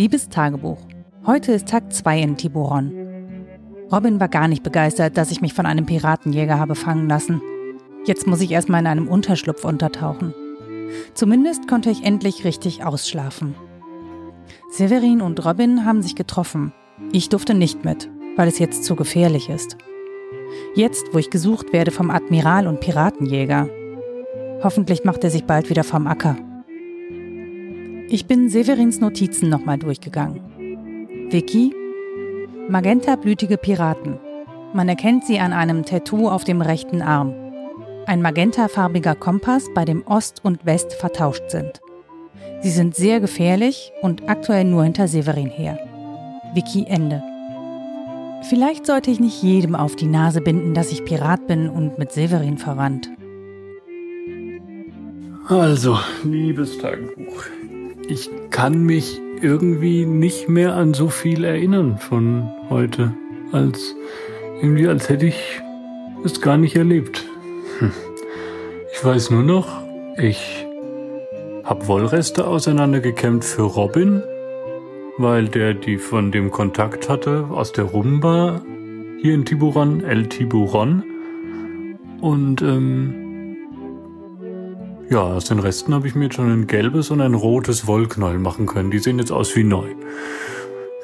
Liebes Tagebuch. Heute ist Tag 2 in Tiburon. Robin war gar nicht begeistert, dass ich mich von einem Piratenjäger habe fangen lassen. Jetzt muss ich erstmal in einem Unterschlupf untertauchen. Zumindest konnte ich endlich richtig ausschlafen. Severin und Robin haben sich getroffen. Ich durfte nicht mit, weil es jetzt zu gefährlich ist. Jetzt, wo ich gesucht werde vom Admiral und Piratenjäger. Hoffentlich macht er sich bald wieder vom Acker. Ich bin Severins Notizen nochmal durchgegangen. Vicky? Magentablütige Piraten. Man erkennt sie an einem Tattoo auf dem rechten Arm. Ein magentafarbiger Kompass, bei dem Ost und West vertauscht sind. Sie sind sehr gefährlich und aktuell nur hinter Severin her. Vicky Ende. Vielleicht sollte ich nicht jedem auf die Nase binden, dass ich Pirat bin und mit Severin verwandt. Also, liebes Tagebuch, ich kann mich irgendwie nicht mehr an so viel erinnern von heute, als irgendwie als hätte ich es gar nicht erlebt. Hm. Ich weiß nur noch, ich habe Wollreste auseinandergekämmt für Robin, weil der die von dem Kontakt hatte aus der Rumba hier in Tiburon, El Tiburon. Und ähm, ja, aus den Resten habe ich mir jetzt schon ein gelbes und ein rotes Wollknäuel machen können. Die sehen jetzt aus wie neu.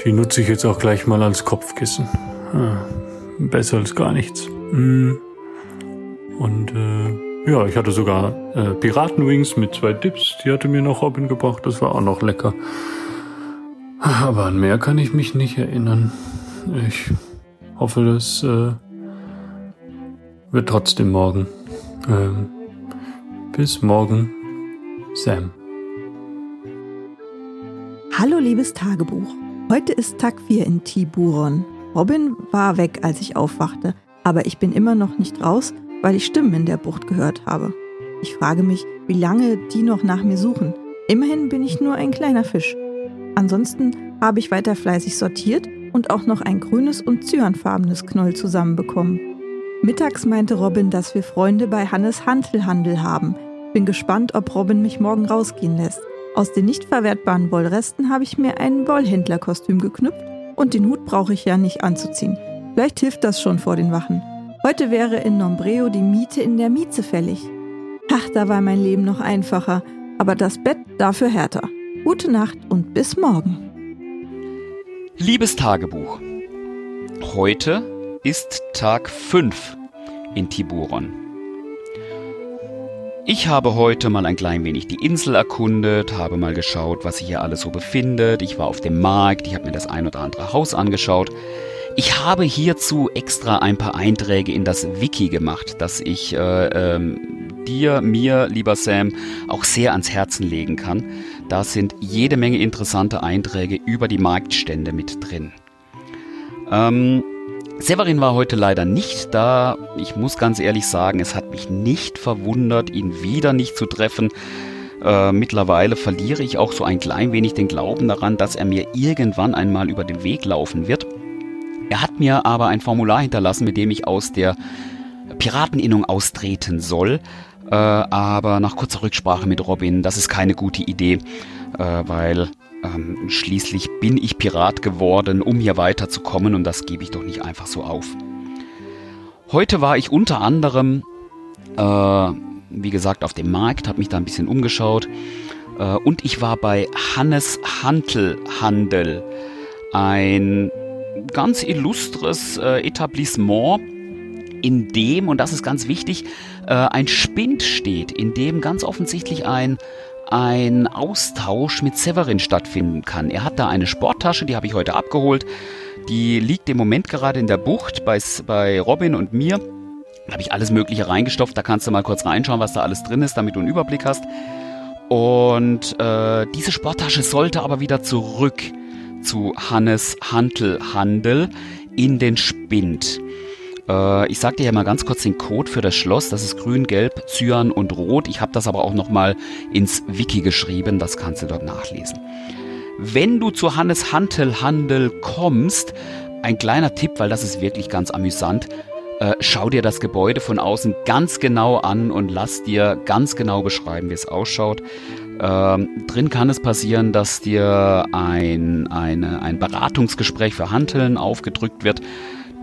Die nutze ich jetzt auch gleich mal als Kopfkissen. Ah, besser als gar nichts. Mm. Und äh, ja, ich hatte sogar äh, Piratenwings mit zwei Dips. Die hatte mir noch Robin gebracht. Das war auch noch lecker. Aber an mehr kann ich mich nicht erinnern. Ich hoffe, das äh, wird trotzdem morgen. Ähm, bis morgen, Sam. Hallo liebes Tagebuch. Heute ist Tag 4 in Tiburon. Robin war weg, als ich aufwachte, aber ich bin immer noch nicht raus, weil ich Stimmen in der Bucht gehört habe. Ich frage mich, wie lange die noch nach mir suchen. Immerhin bin ich nur ein kleiner Fisch. Ansonsten habe ich weiter fleißig sortiert und auch noch ein grünes und cyanfarbenes Knoll zusammenbekommen. Mittags meinte Robin, dass wir Freunde bei Hannes Hantelhandel haben, bin gespannt, ob Robin mich morgen rausgehen lässt. Aus den nicht verwertbaren Wollresten habe ich mir ein Wollhändlerkostüm geknüpft und den Hut brauche ich ja nicht anzuziehen. Vielleicht hilft das schon vor den Wachen. Heute wäre in Nombreo die Miete in der Mieze fällig. Ach, da war mein Leben noch einfacher, aber das Bett dafür härter. Gute Nacht und bis morgen. Liebes Tagebuch. Heute ist Tag 5 in Tiburon. Ich habe heute mal ein klein wenig die Insel erkundet, habe mal geschaut, was sich hier alles so befindet. Ich war auf dem Markt, ich habe mir das ein oder andere Haus angeschaut. Ich habe hierzu extra ein paar Einträge in das Wiki gemacht, das ich äh, ähm, dir, mir, lieber Sam, auch sehr ans Herzen legen kann. Da sind jede Menge interessante Einträge über die Marktstände mit drin. Ähm, Severin war heute leider nicht da. Ich muss ganz ehrlich sagen, es hat mich nicht verwundert, ihn wieder nicht zu treffen. Äh, mittlerweile verliere ich auch so ein klein wenig den Glauben daran, dass er mir irgendwann einmal über den Weg laufen wird. Er hat mir aber ein Formular hinterlassen, mit dem ich aus der Pirateninnung austreten soll. Äh, aber nach kurzer Rücksprache mit Robin, das ist keine gute Idee, äh, weil ähm, schließlich bin ich Pirat geworden, um hier weiterzukommen und das gebe ich doch nicht einfach so auf. Heute war ich unter anderem, äh, wie gesagt, auf dem Markt, habe mich da ein bisschen umgeschaut äh, und ich war bei Hannes Hantelhandel, ein ganz illustres äh, Etablissement, in dem, und das ist ganz wichtig, äh, ein Spind steht, in dem ganz offensichtlich ein ein Austausch mit Severin stattfinden kann. Er hat da eine Sporttasche, die habe ich heute abgeholt. Die liegt im Moment gerade in der Bucht bei, bei Robin und mir. Da habe ich alles Mögliche reingestopft. Da kannst du mal kurz reinschauen, was da alles drin ist, damit du einen Überblick hast. Und äh, diese Sporttasche sollte aber wieder zurück zu Hannes Hantelhandel in den Spind. Äh, ich sage dir ja mal ganz kurz den Code für das Schloss. Das ist grün, gelb, cyan und rot. Ich habe das aber auch nochmal ins Wiki geschrieben. Das kannst du dort nachlesen. Wenn du zu Hannes Hantelhandel kommst, ein kleiner Tipp, weil das ist wirklich ganz amüsant. äh, schau dir das Gebäude von außen ganz genau an und lass dir ganz genau beschreiben, wie es ausschaut. Ähm, drin kann es passieren, dass dir ein, eine, ein Beratungsgespräch für Handeln aufgedrückt wird.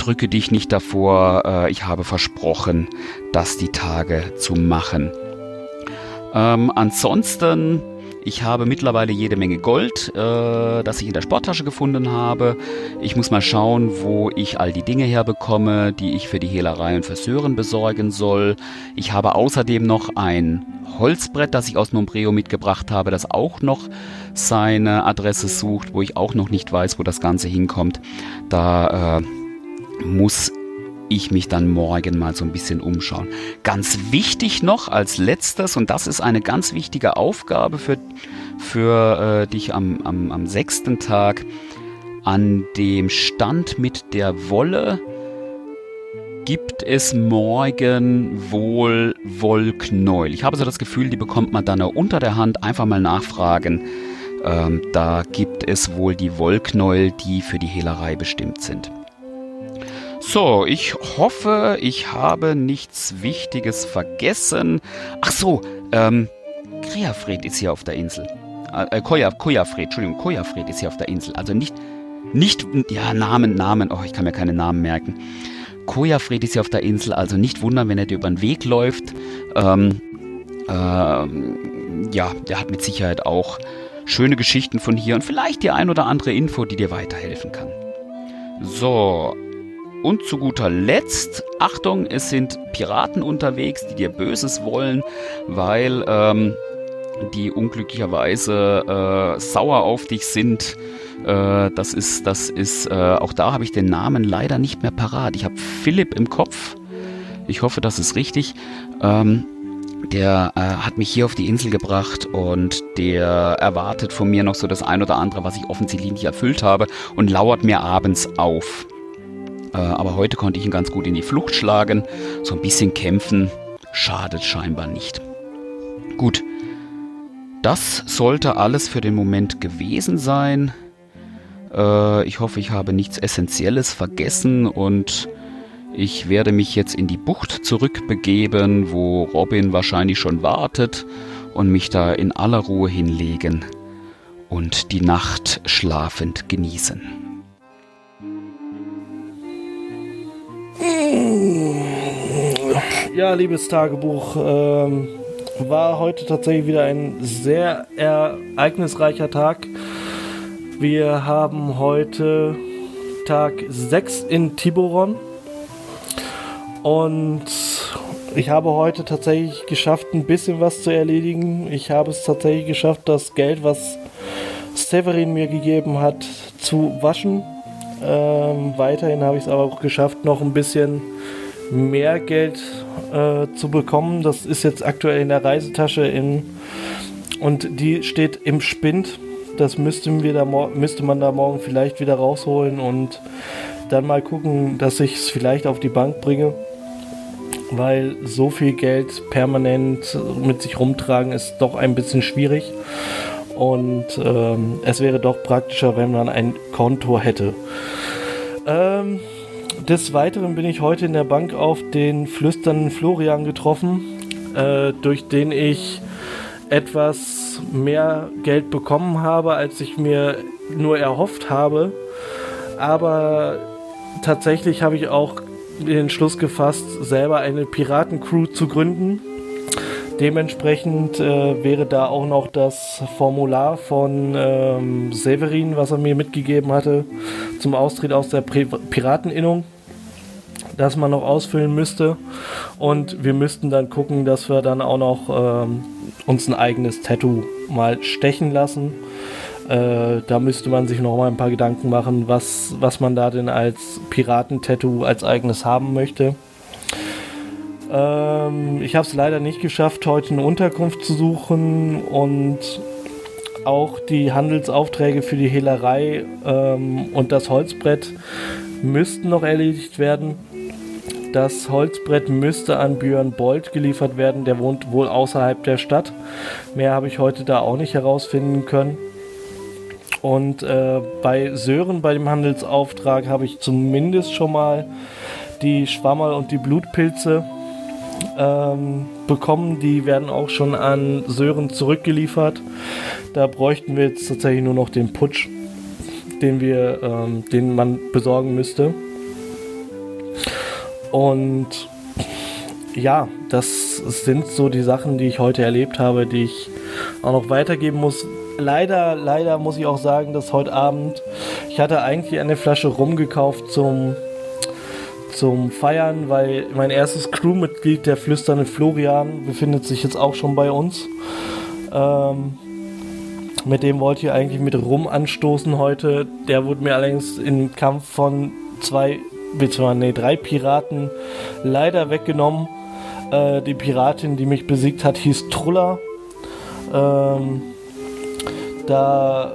Drücke dich nicht davor, äh, ich habe versprochen, das die Tage zu machen. Ähm, ansonsten ich habe mittlerweile jede Menge Gold, äh, das ich in der Sporttasche gefunden habe. Ich muss mal schauen, wo ich all die Dinge herbekomme, die ich für die Hehlerei und Verseuren besorgen soll. Ich habe außerdem noch ein Holzbrett, das ich aus Nombreo mitgebracht habe, das auch noch seine Adresse sucht, wo ich auch noch nicht weiß, wo das Ganze hinkommt. Da äh, muss ich mich dann morgen mal so ein bisschen umschauen. Ganz wichtig noch als letztes, und das ist eine ganz wichtige Aufgabe für, für äh, dich am, am, am sechsten Tag, an dem Stand mit der Wolle gibt es morgen wohl Wollknäuel. Ich habe so das Gefühl, die bekommt man dann unter der Hand. Einfach mal nachfragen. Ähm, da gibt es wohl die Wollknäuel, die für die Hehlerei bestimmt sind. So, ich hoffe, ich habe nichts Wichtiges vergessen. Ach so, ähm, Kreafred ist hier auf der Insel. Äh, Koja, Kojafred, Entschuldigung, Kojafred ist hier auf der Insel. Also nicht, nicht, ja, Namen, Namen, oh, ich kann mir keine Namen merken. Kojafred ist hier auf der Insel, also nicht wundern, wenn er dir über den Weg läuft. Ähm, ähm, ja, der hat mit Sicherheit auch schöne Geschichten von hier und vielleicht die ein oder andere Info, die dir weiterhelfen kann. So, und zu guter Letzt, Achtung, es sind Piraten unterwegs, die dir Böses wollen, weil ähm, die unglücklicherweise äh, sauer auf dich sind. Äh, das ist, das ist, äh, auch da habe ich den Namen leider nicht mehr parat. Ich habe Philipp im Kopf. Ich hoffe, das ist richtig. Ähm, der äh, hat mich hier auf die Insel gebracht und der erwartet von mir noch so das ein oder andere, was ich offensichtlich nicht erfüllt habe und lauert mir abends auf. Äh, aber heute konnte ich ihn ganz gut in die Flucht schlagen. So ein bisschen kämpfen schadet scheinbar nicht. Gut, das sollte alles für den Moment gewesen sein. Äh, ich hoffe, ich habe nichts Essentielles vergessen und ich werde mich jetzt in die Bucht zurückbegeben, wo Robin wahrscheinlich schon wartet und mich da in aller Ruhe hinlegen und die Nacht schlafend genießen. Ja, liebes Tagebuch, ähm, war heute tatsächlich wieder ein sehr ereignisreicher Tag. Wir haben heute Tag 6 in Tiburon und ich habe heute tatsächlich geschafft, ein bisschen was zu erledigen. Ich habe es tatsächlich geschafft, das Geld, was Severin mir gegeben hat, zu waschen. Ähm, weiterhin habe ich es aber auch geschafft, noch ein bisschen mehr Geld äh, zu bekommen. Das ist jetzt aktuell in der Reisetasche in, und die steht im Spind. Das müssten wir da müsste man da morgen vielleicht wieder rausholen und dann mal gucken, dass ich es vielleicht auf die Bank bringe. Weil so viel Geld permanent mit sich rumtragen ist doch ein bisschen schwierig. Und ähm, es wäre doch praktischer, wenn man ein Konto hätte. Ähm, des Weiteren bin ich heute in der Bank auf den flüsternden Florian getroffen, äh, durch den ich etwas mehr Geld bekommen habe, als ich mir nur erhofft habe. Aber tatsächlich habe ich auch den Schluss gefasst, selber eine Piratencrew zu gründen. Dementsprechend äh, wäre da auch noch das Formular von ähm, Severin, was er mir mitgegeben hatte, zum Austritt aus der Pri Pirateninnung das man noch ausfüllen müsste. Und wir müssten dann gucken, dass wir dann auch noch ähm, uns ein eigenes Tattoo mal stechen lassen. Äh, da müsste man sich noch mal ein paar Gedanken machen, was, was man da denn als Piratentattoo als eigenes haben möchte. Ähm, ich habe es leider nicht geschafft, heute eine Unterkunft zu suchen und auch die Handelsaufträge für die Hehlerei ähm, und das Holzbrett müssten noch erledigt werden. Das Holzbrett müsste an Björn Bolt geliefert werden, der wohnt wohl außerhalb der Stadt. Mehr habe ich heute da auch nicht herausfinden können. Und äh, bei Sören, bei dem Handelsauftrag, habe ich zumindest schon mal die Schwammerl und die Blutpilze ähm, bekommen. Die werden auch schon an Sören zurückgeliefert. Da bräuchten wir jetzt tatsächlich nur noch den Putsch, den wir, ähm, den man besorgen müsste. Und ja, das sind so die Sachen, die ich heute erlebt habe, die ich auch noch weitergeben muss. Leider, leider muss ich auch sagen, dass heute Abend, ich hatte eigentlich eine Flasche rumgekauft zum zum Feiern, weil mein erstes Crewmitglied, der flüsternde Florian, befindet sich jetzt auch schon bei uns. Ähm, mit dem wollte ich eigentlich mit Rum anstoßen heute. Der wurde mir allerdings im Kampf von zwei, beziehungsweise nee, drei Piraten leider weggenommen. Äh, die Piratin, die mich besiegt hat, hieß Truller. Ähm, da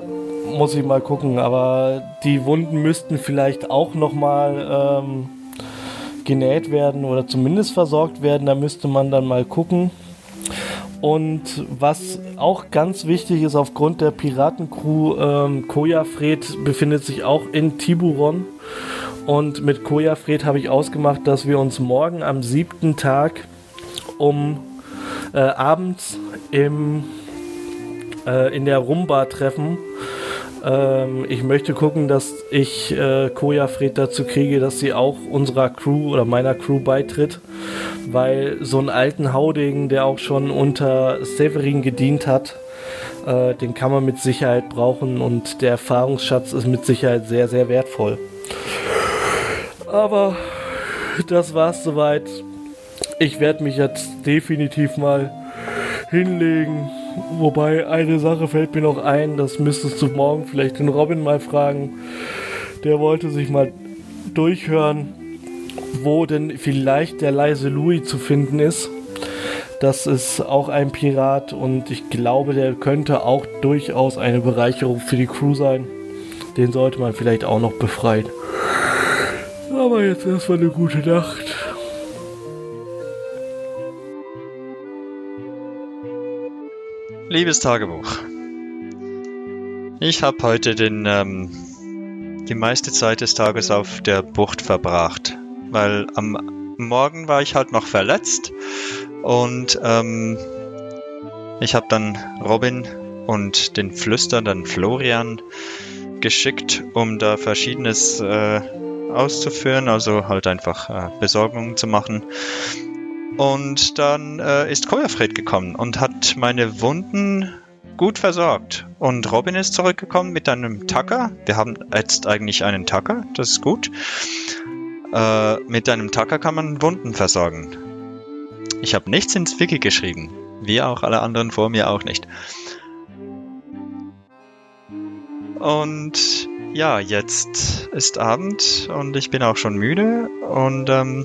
muss ich mal gucken, aber die Wunden müssten vielleicht auch noch mal ähm, genäht werden oder zumindest versorgt werden. Da müsste man dann mal gucken. Und was auch ganz wichtig ist, aufgrund der Piratencrew, ähm, Kojafred befindet sich auch in Tiburon. Und mit Kojafred habe ich ausgemacht, dass wir uns morgen am siebten Tag um äh, abends im, äh, in der Rumba treffen ähm, ich möchte gucken, dass ich äh, Koja Fred dazu kriege, dass sie auch unserer Crew oder meiner Crew beitritt. Weil so einen alten Haudegen, der auch schon unter Severin gedient hat, äh, den kann man mit Sicherheit brauchen und der Erfahrungsschatz ist mit Sicherheit sehr, sehr wertvoll. Aber das war's soweit. Ich werde mich jetzt definitiv mal hinlegen Wobei eine Sache fällt mir noch ein, das müsstest du morgen vielleicht den Robin mal fragen. Der wollte sich mal durchhören, wo denn vielleicht der leise Louis zu finden ist. Das ist auch ein Pirat und ich glaube, der könnte auch durchaus eine Bereicherung für die Crew sein. Den sollte man vielleicht auch noch befreien. Aber jetzt erstmal eine gute Nacht. Liebes Tagebuch, ich habe heute den, ähm, die meiste Zeit des Tages auf der Bucht verbracht, weil am Morgen war ich halt noch verletzt und ähm, ich habe dann Robin und den flüsternden Florian geschickt, um da verschiedenes äh, auszuführen, also halt einfach äh, Besorgungen zu machen. Und dann äh, ist Koyafred gekommen und hat meine Wunden gut versorgt. Und Robin ist zurückgekommen mit einem Tacker. Wir haben jetzt eigentlich einen Tacker, das ist gut. Äh, mit einem Tacker kann man Wunden versorgen. Ich habe nichts ins Wiki geschrieben. Wie auch alle anderen vor mir auch nicht. Und ja, jetzt ist Abend und ich bin auch schon müde und ähm,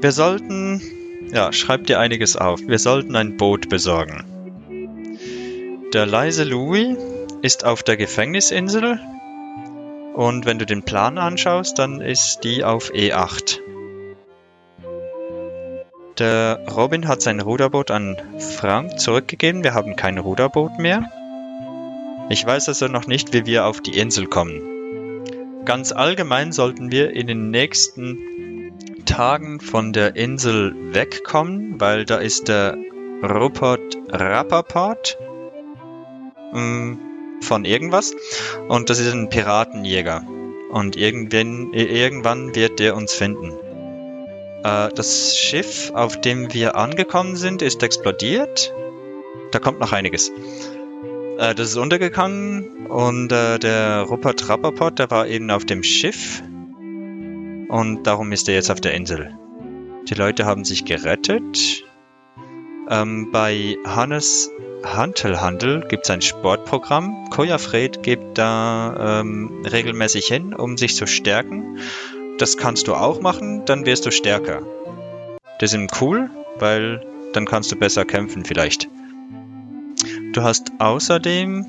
wir sollten, ja, schreib dir einiges auf. Wir sollten ein Boot besorgen. Der leise Louis ist auf der Gefängnisinsel und wenn du den Plan anschaust, dann ist die auf E8. Der Robin hat sein Ruderboot an Frank zurückgegeben. Wir haben kein Ruderboot mehr. Ich weiß also noch nicht, wie wir auf die Insel kommen. Ganz allgemein sollten wir in den nächsten Tagen von der Insel wegkommen, weil da ist der Rupert Rappaport ähm, von irgendwas und das ist ein Piratenjäger und irgendwann, irgendwann wird der uns finden. Äh, das Schiff, auf dem wir angekommen sind, ist explodiert. Da kommt noch einiges. Äh, das ist untergegangen und äh, der Rupert Rappaport, der war eben auf dem Schiff und darum ist er jetzt auf der Insel. Die Leute haben sich gerettet. Ähm, bei Hannes Hantelhandel gibt es ein Sportprogramm. Kojafred geht da ähm, regelmäßig hin, um sich zu stärken. Das kannst du auch machen, dann wirst du stärker. Das ist cool, weil dann kannst du besser kämpfen vielleicht. Du hast außerdem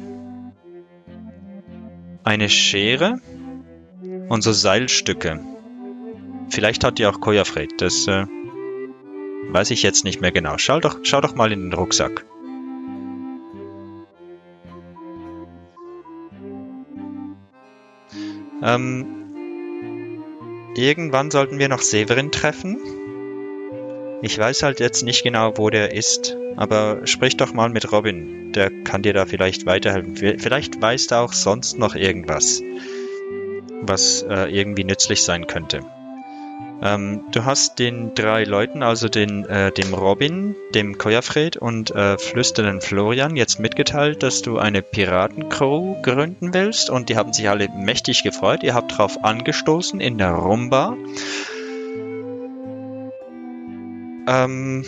eine Schere und so Seilstücke. Vielleicht hat die auch Kojafred. Das äh, weiß ich jetzt nicht mehr genau. Schau doch, schau doch mal in den Rucksack. Ähm, irgendwann sollten wir noch Severin treffen. Ich weiß halt jetzt nicht genau, wo der ist, aber sprich doch mal mit Robin. Der kann dir da vielleicht weiterhelfen. Vielleicht weiß er auch sonst noch irgendwas, was äh, irgendwie nützlich sein könnte. Ähm, du hast den drei Leuten, also den, äh, dem Robin, dem Koyafred und äh, flüsternden Florian jetzt mitgeteilt, dass du eine Piratencrew gründen willst und die haben sich alle mächtig gefreut. Ihr habt drauf angestoßen in der Rumba. Ähm,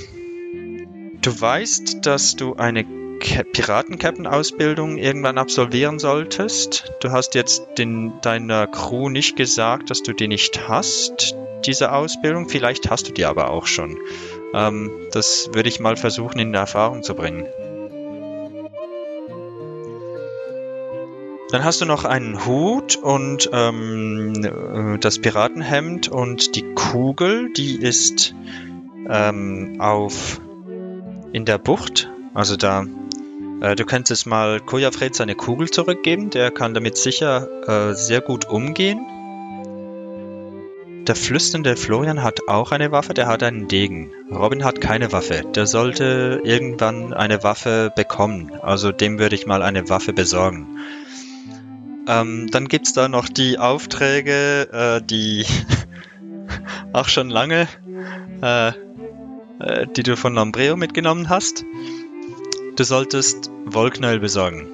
du weißt, dass du eine Piraten-Captain-Ausbildung irgendwann absolvieren solltest. Du hast jetzt den, deiner Crew nicht gesagt, dass du die nicht hast diese Ausbildung. Vielleicht hast du die aber auch schon. Ähm, das würde ich mal versuchen in Erfahrung zu bringen. Dann hast du noch einen Hut und ähm, das Piratenhemd und die Kugel, die ist ähm, auf in der Bucht. Also da, äh, du könntest mal Kojafred seine Kugel zurückgeben. Der kann damit sicher äh, sehr gut umgehen. Der flüsternde Florian hat auch eine Waffe, der hat einen Degen. Robin hat keine Waffe. Der sollte irgendwann eine Waffe bekommen. Also dem würde ich mal eine Waffe besorgen. Ähm, dann gibt's da noch die Aufträge, äh, die auch schon lange, äh, äh, die du von Lambreo mitgenommen hast. Du solltest Wollknäuel besorgen.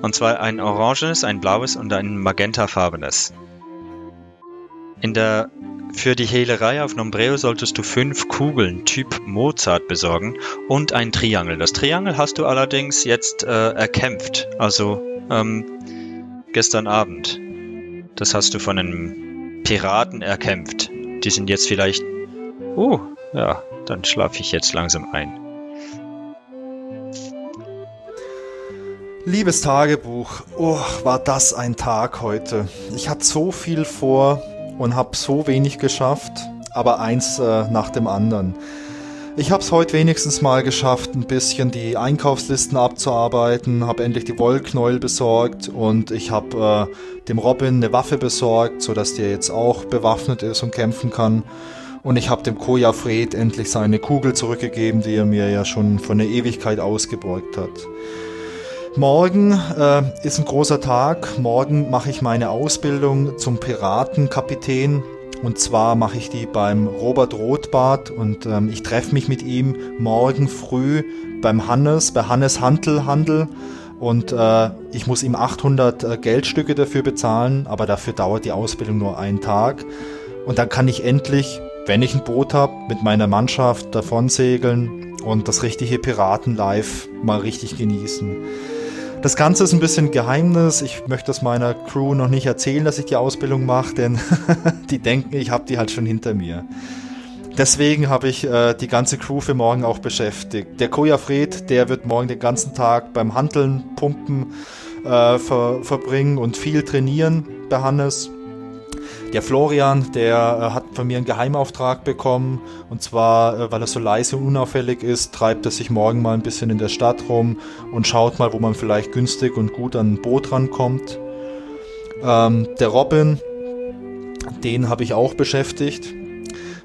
Und zwar ein orangenes, ein blaues und ein magentafarbenes. In der für die Hehlerei auf Nombreo solltest du fünf Kugeln Typ Mozart besorgen und ein Triangel. Das Triangel hast du allerdings jetzt äh, erkämpft, also ähm, gestern Abend. Das hast du von einem Piraten erkämpft. Die sind jetzt vielleicht... Uh, ja, dann schlafe ich jetzt langsam ein. Liebes Tagebuch, oh, war das ein Tag heute. Ich hatte so viel vor, und habe so wenig geschafft, aber eins äh, nach dem anderen. Ich habe es heute wenigstens mal geschafft, ein bisschen die Einkaufslisten abzuarbeiten, habe endlich die Wollknäuel besorgt und ich habe äh, dem Robin eine Waffe besorgt, sodass der jetzt auch bewaffnet ist und kämpfen kann. Und ich habe dem Koja Fred endlich seine Kugel zurückgegeben, die er mir ja schon vor einer Ewigkeit ausgebeugt hat. Morgen äh, ist ein großer Tag. Morgen mache ich meine Ausbildung zum Piratenkapitän. Und zwar mache ich die beim Robert Rothbart und ähm, ich treffe mich mit ihm morgen früh beim Hannes, bei Hannes Handelhandel. Und äh, ich muss ihm 800 äh, Geldstücke dafür bezahlen, aber dafür dauert die Ausbildung nur einen Tag. Und dann kann ich endlich, wenn ich ein Boot habe, mit meiner Mannschaft davon segeln und das richtige Piratenlife mal richtig genießen. Das Ganze ist ein bisschen Geheimnis. Ich möchte es meiner Crew noch nicht erzählen, dass ich die Ausbildung mache, denn die denken, ich habe die halt schon hinter mir. Deswegen habe ich äh, die ganze Crew für morgen auch beschäftigt. Der Koja Fred, der wird morgen den ganzen Tag beim Handeln, Pumpen äh, ver verbringen und viel trainieren bei Hannes. Der Florian, der äh, hat von mir einen Geheimauftrag bekommen. Und zwar, äh, weil er so leise und unauffällig ist, treibt er sich morgen mal ein bisschen in der Stadt rum und schaut mal, wo man vielleicht günstig und gut an ein Boot rankommt. Ähm, der Robin, den habe ich auch beschäftigt.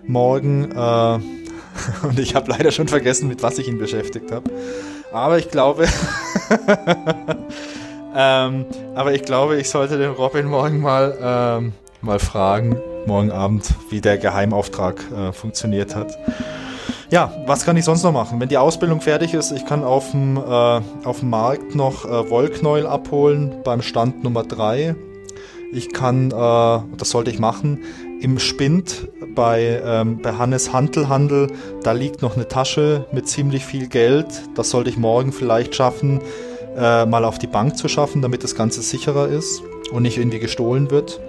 Morgen. Äh, und ich habe leider schon vergessen, mit was ich ihn beschäftigt habe. Aber ich glaube. ähm, aber ich glaube, ich sollte den Robin morgen mal. Ähm, mal fragen, morgen Abend, wie der Geheimauftrag äh, funktioniert hat. Ja, was kann ich sonst noch machen? Wenn die Ausbildung fertig ist, ich kann auf dem, äh, auf dem Markt noch äh, Wollknäuel abholen beim Stand Nummer 3. Ich kann, äh, das sollte ich machen, im Spind bei, ähm, bei Hannes Handelhandel, da liegt noch eine Tasche mit ziemlich viel Geld. Das sollte ich morgen vielleicht schaffen, äh, mal auf die Bank zu schaffen, damit das Ganze sicherer ist und nicht irgendwie gestohlen wird.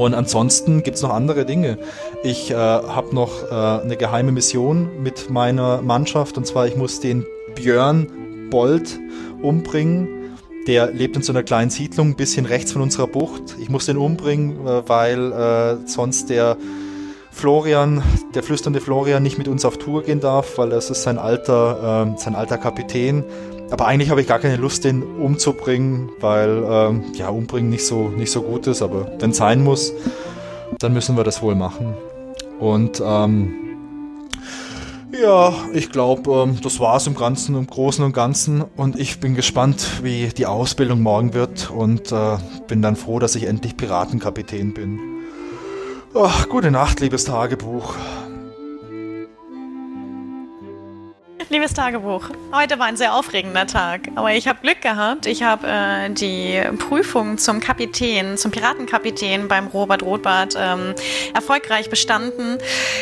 Und ansonsten gibt es noch andere Dinge. Ich äh, habe noch äh, eine geheime Mission mit meiner Mannschaft und zwar ich muss den Björn Bold umbringen. Der lebt in so einer kleinen Siedlung, ein bisschen rechts von unserer Bucht. Ich muss den umbringen, äh, weil äh, sonst der Florian, der flüsternde Florian, nicht mit uns auf Tour gehen darf, weil das ist sein alter, äh, sein alter Kapitän. Aber eigentlich habe ich gar keine Lust, den umzubringen, weil ähm, ja umbringen nicht so nicht so gut ist, aber wenn es sein muss. dann müssen wir das wohl machen. Und ähm, ja, ich glaube, ähm, das war's im Ganzen, im Großen und Ganzen. Und ich bin gespannt, wie die Ausbildung morgen wird. Und äh, bin dann froh, dass ich endlich Piratenkapitän bin. Ach, gute Nacht, liebes Tagebuch. Liebes Tagebuch, heute war ein sehr aufregender Tag, aber ich habe Glück gehabt. Ich habe äh, die Prüfung zum Kapitän, zum Piratenkapitän beim Robert Rothbart ähm, erfolgreich bestanden.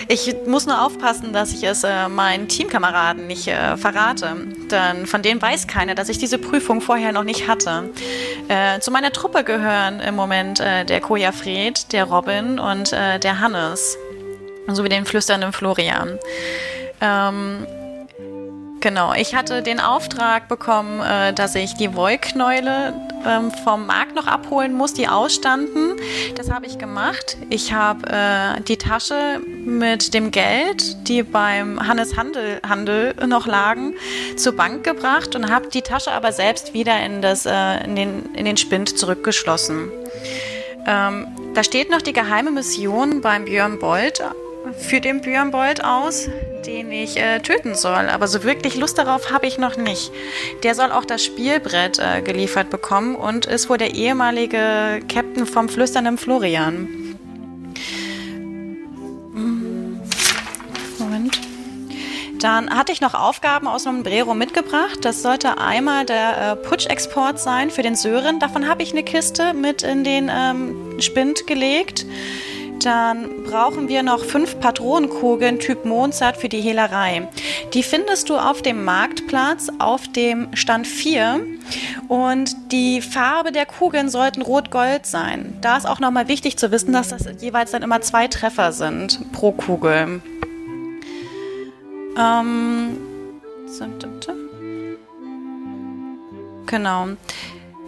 Ich muss nur aufpassen, dass ich es äh, meinen Teamkameraden nicht äh, verrate, denn von denen weiß keiner, dass ich diese Prüfung vorher noch nicht hatte. Äh, zu meiner Truppe gehören im Moment äh, der Koja Fred, der Robin und äh, der Hannes, sowie den flüsternden Florian. Ähm, Genau, ich hatte den Auftrag bekommen, äh, dass ich die Wollknäule ähm, vom Markt noch abholen muss, die ausstanden. Das habe ich gemacht. Ich habe äh, die Tasche mit dem Geld, die beim Hannes Handel, Handel noch lagen, zur Bank gebracht und habe die Tasche aber selbst wieder in, das, äh, in, den, in den Spind zurückgeschlossen. Ähm, da steht noch die geheime Mission beim Björn Bolt für den Björn Bolt aus den ich äh, töten soll. Aber so wirklich Lust darauf habe ich noch nicht. Der soll auch das Spielbrett äh, geliefert bekommen und ist wohl der ehemalige Captain vom flüsternden Florian. Hm. Moment. Dann hatte ich noch Aufgaben aus einem Brero mitgebracht. Das sollte einmal der äh, Putsch-Export sein für den Sören. Davon habe ich eine Kiste mit in den ähm, Spind gelegt. Dann brauchen wir noch fünf Patronenkugeln Typ Mozart für die Hehlerei. Die findest du auf dem Marktplatz auf dem Stand 4 und die Farbe der Kugeln sollten rot-gold sein. Da ist auch nochmal wichtig zu wissen, dass das jeweils dann immer zwei Treffer sind pro Kugel. Ähm, genau.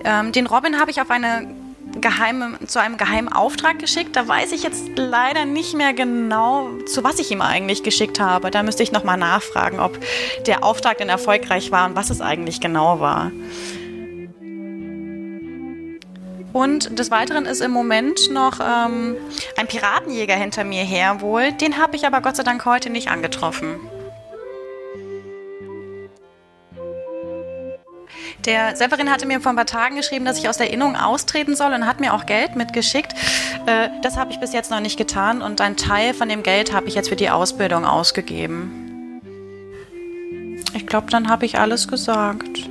Ähm, den Robin habe ich auf eine geheime, zu einem geheimen Auftrag geschickt. Da weiß ich jetzt leider nicht mehr genau, zu was ich ihm eigentlich geschickt habe. Da müsste ich nochmal nachfragen, ob der Auftrag denn erfolgreich war und was es eigentlich genau war. Und des Weiteren ist im Moment noch ähm, ein Piratenjäger hinter mir her wohl. Den habe ich aber Gott sei Dank heute nicht angetroffen. Der Severin hatte mir vor ein paar Tagen geschrieben, dass ich aus der Erinnerung austreten soll und hat mir auch Geld mitgeschickt. Äh, das habe ich bis jetzt noch nicht getan und ein Teil von dem Geld habe ich jetzt für die Ausbildung ausgegeben. Ich glaube, dann habe ich alles gesagt.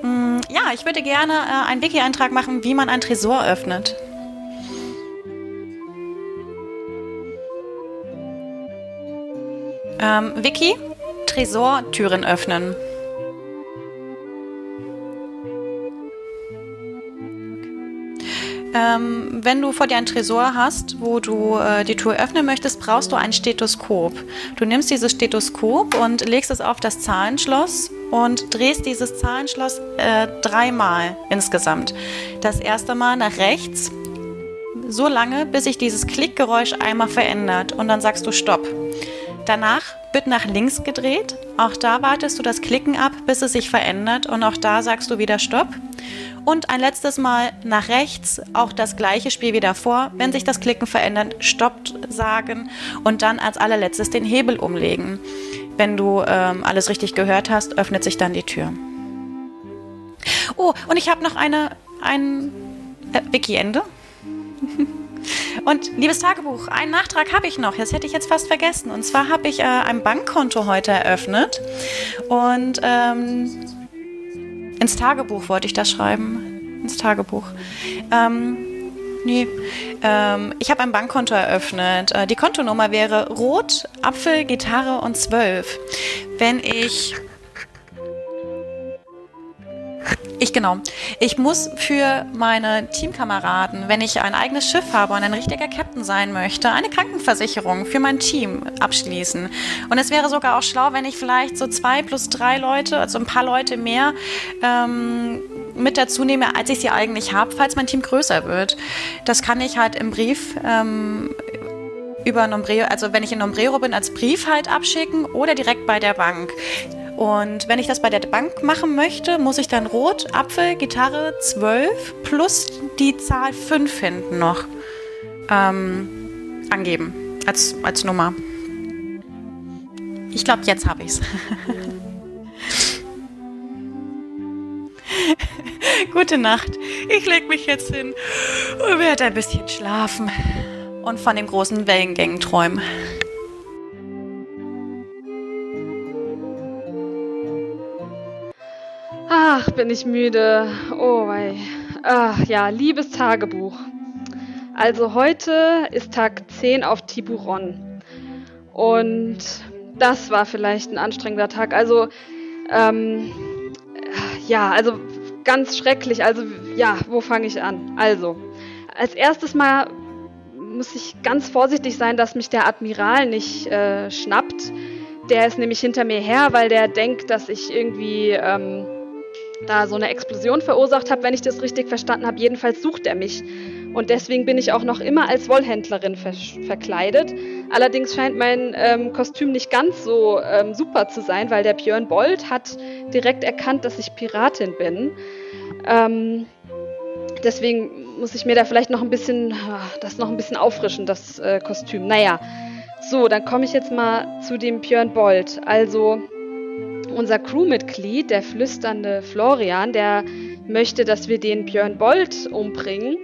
Hm, ja, ich würde gerne äh, einen Wiki-Eintrag machen, wie man ein Tresor öffnet. Ähm, Vicky, Tresortüren öffnen. Ähm, wenn du vor dir ein Tresor hast, wo du äh, die Tür öffnen möchtest, brauchst du ein Stethoskop. Du nimmst dieses Stethoskop und legst es auf das Zahlenschloss und drehst dieses Zahlenschloss äh, dreimal insgesamt. Das erste Mal nach rechts, so lange, bis sich dieses Klickgeräusch einmal verändert und dann sagst du Stopp. Danach wird nach links gedreht. Auch da wartest du das Klicken ab, bis es sich verändert und auch da sagst du wieder Stopp. Und ein letztes Mal nach rechts, auch das gleiche Spiel wie davor. Wenn sich das Klicken verändert, Stopp sagen und dann als allerletztes den Hebel umlegen. Wenn du ähm, alles richtig gehört hast, öffnet sich dann die Tür. Oh, und ich habe noch eine, ein äh, Wiki-Ende. Und liebes Tagebuch, einen Nachtrag habe ich noch. Das hätte ich jetzt fast vergessen. Und zwar habe ich äh, ein Bankkonto heute eröffnet. Und ähm, ins Tagebuch wollte ich das schreiben. Ins Tagebuch. Ähm, Nee. Ähm, ich habe ein Bankkonto eröffnet. Äh, die Kontonummer wäre Rot, Apfel, Gitarre und 12. Wenn ich ich genau. Ich muss für meine Teamkameraden, wenn ich ein eigenes Schiff habe und ein richtiger Captain sein möchte, eine Krankenversicherung für mein Team abschließen. Und es wäre sogar auch schlau, wenn ich vielleicht so zwei plus drei Leute, also ein paar Leute mehr, ähm, mit dazu nehme, als ich sie eigentlich habe, falls mein Team größer wird. Das kann ich halt im Brief ähm, über Nombrero, also wenn ich in Nombrero bin, als Brief halt abschicken oder direkt bei der Bank. Und wenn ich das bei der Bank machen möchte, muss ich dann Rot, Apfel, Gitarre 12 plus die Zahl 5 hinten noch ähm, angeben als, als Nummer. Ich glaube, jetzt habe ich es. Gute Nacht. Ich leg mich jetzt hin und werde ein bisschen schlafen und von den großen Wellengängen träumen. Ach, bin ich müde. Oh, wei. Ach, ja, liebes Tagebuch. Also heute ist Tag 10 auf Tiburon. Und das war vielleicht ein anstrengender Tag. Also, ähm, ja, also ganz schrecklich. Also, ja, wo fange ich an? Also, als erstes Mal muss ich ganz vorsichtig sein, dass mich der Admiral nicht äh, schnappt. Der ist nämlich hinter mir her, weil der denkt, dass ich irgendwie ähm, da so eine Explosion verursacht habe, wenn ich das richtig verstanden habe. Jedenfalls sucht er mich. Und deswegen bin ich auch noch immer als Wollhändlerin ver verkleidet. Allerdings scheint mein ähm, Kostüm nicht ganz so ähm, super zu sein, weil der Björn Bold hat direkt erkannt, dass ich Piratin bin. Ähm, deswegen muss ich mir da vielleicht noch ein bisschen, ah, das noch ein bisschen auffrischen, das äh, Kostüm. Naja, so, dann komme ich jetzt mal zu dem Björn Bold. Also, unser Crewmitglied, der flüsternde Florian, der möchte, dass wir den Björn Bold umbringen.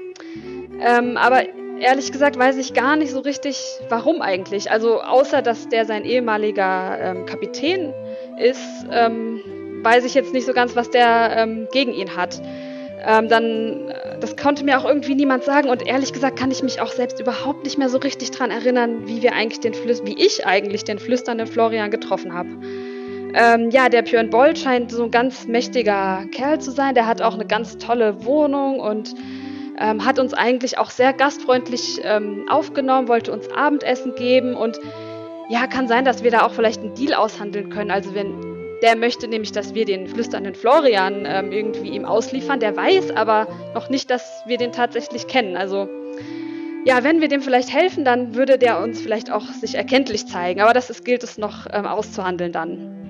Ähm, aber ehrlich gesagt weiß ich gar nicht so richtig, warum eigentlich. Also außer, dass der sein ehemaliger ähm, Kapitän ist, ähm, weiß ich jetzt nicht so ganz, was der ähm, gegen ihn hat. Ähm, dann, äh, das konnte mir auch irgendwie niemand sagen und ehrlich gesagt kann ich mich auch selbst überhaupt nicht mehr so richtig dran erinnern, wie wir eigentlich den Flüs wie ich eigentlich den flüsternden Florian getroffen habe. Ähm, ja, der Björn Boll scheint so ein ganz mächtiger Kerl zu sein. Der hat auch eine ganz tolle Wohnung und ähm, hat uns eigentlich auch sehr gastfreundlich ähm, aufgenommen, wollte uns Abendessen geben und ja, kann sein, dass wir da auch vielleicht einen Deal aushandeln können. Also wenn der möchte nämlich, dass wir den flüsternden Florian ähm, irgendwie ihm ausliefern. Der weiß aber noch nicht, dass wir den tatsächlich kennen. Also ja, wenn wir dem vielleicht helfen, dann würde der uns vielleicht auch sich erkenntlich zeigen. Aber das ist, gilt es noch ähm, auszuhandeln dann.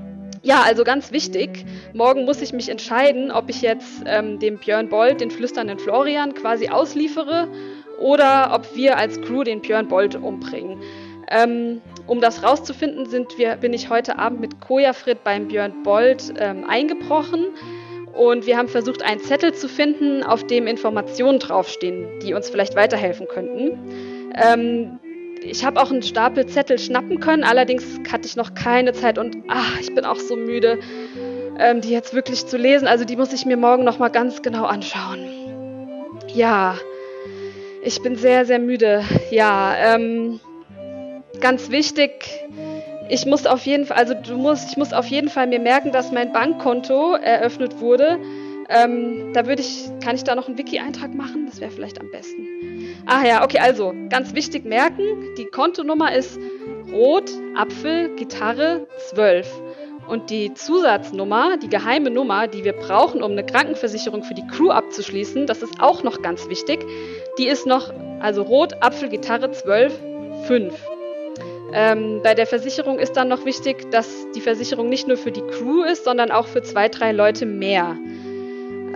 Ja, also ganz wichtig, morgen muss ich mich entscheiden, ob ich jetzt ähm, dem Björn Bold, den flüsternden Florian, quasi ausliefere oder ob wir als Crew den Björn Bold umbringen. Ähm, um das rauszufinden, sind wir, bin ich heute Abend mit Kojafrid beim Björn Bold ähm, eingebrochen und wir haben versucht, einen Zettel zu finden, auf dem Informationen draufstehen, die uns vielleicht weiterhelfen könnten. Ähm, ich habe auch einen Stapel Zettel schnappen können, allerdings hatte ich noch keine Zeit und ach, ich bin auch so müde, ähm, die jetzt wirklich zu lesen. Also die muss ich mir morgen noch mal ganz genau anschauen. Ja, ich bin sehr, sehr müde. Ja, ähm, ganz wichtig, ich muss auf jeden Fall, also du musst, ich muss auf jeden Fall mir merken, dass mein Bankkonto eröffnet wurde. Ähm, da würde ich, kann ich da noch einen Wiki-Eintrag machen? Das wäre vielleicht am besten. Ah ja, okay, also ganz wichtig merken, die Kontonummer ist Rot, Apfel, Gitarre 12. Und die Zusatznummer, die geheime Nummer, die wir brauchen, um eine Krankenversicherung für die Crew abzuschließen, das ist auch noch ganz wichtig. Die ist noch, also Rot, Apfel, Gitarre 12, 5. Ähm, bei der Versicherung ist dann noch wichtig, dass die Versicherung nicht nur für die Crew ist, sondern auch für zwei, drei Leute mehr.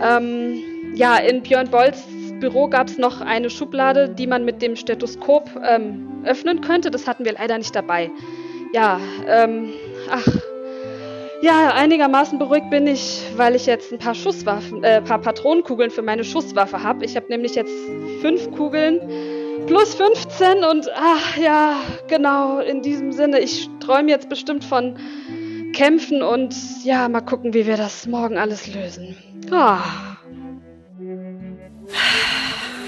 Ähm, ja, in Björn Bolz Büro gab es noch eine Schublade, die man mit dem Stethoskop ähm, öffnen könnte. Das hatten wir leider nicht dabei. Ja, ähm, ach, ja, einigermaßen beruhigt bin ich, weil ich jetzt ein paar Schusswaffen, äh, paar Patronenkugeln für meine Schusswaffe habe. Ich habe nämlich jetzt fünf Kugeln plus 15 und ach ja, genau, in diesem Sinne, ich träume jetzt bestimmt von Kämpfen und ja, mal gucken, wie wir das morgen alles lösen. Ah.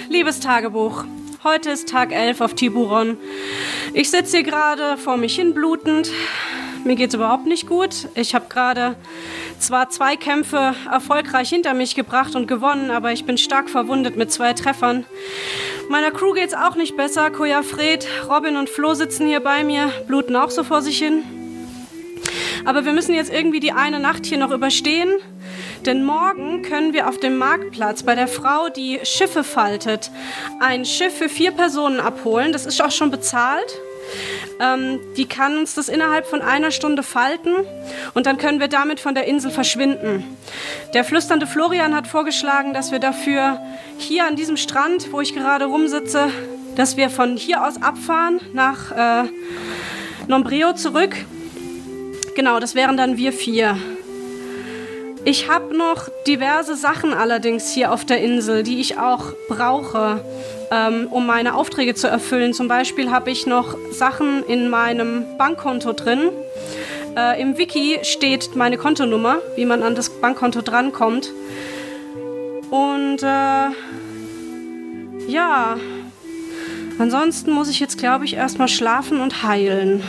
Liebes Tagebuch, heute ist Tag 11 auf Tiburon. Ich sitze hier gerade vor mich hin blutend. Mir geht's überhaupt nicht gut. Ich habe gerade zwar zwei Kämpfe erfolgreich hinter mich gebracht und gewonnen, aber ich bin stark verwundet mit zwei Treffern. Meiner Crew geht's auch nicht besser. Koja Fred, Robin und Flo sitzen hier bei mir, bluten auch so vor sich hin. Aber wir müssen jetzt irgendwie die eine Nacht hier noch überstehen. Denn morgen können wir auf dem Marktplatz bei der Frau, die Schiffe faltet, ein Schiff für vier Personen abholen. Das ist auch schon bezahlt. Ähm, die kann uns das innerhalb von einer Stunde falten und dann können wir damit von der Insel verschwinden. Der flüsternde Florian hat vorgeschlagen, dass wir dafür hier an diesem Strand, wo ich gerade rumsitze, dass wir von hier aus abfahren nach äh, Nombreo zurück. Genau, das wären dann wir vier. Ich habe noch diverse Sachen allerdings hier auf der Insel, die ich auch brauche, ähm, um meine Aufträge zu erfüllen. Zum Beispiel habe ich noch Sachen in meinem Bankkonto drin. Äh, Im Wiki steht meine Kontonummer, wie man an das Bankkonto drankommt. Und äh, ja, ansonsten muss ich jetzt, glaube ich, erstmal schlafen und heilen.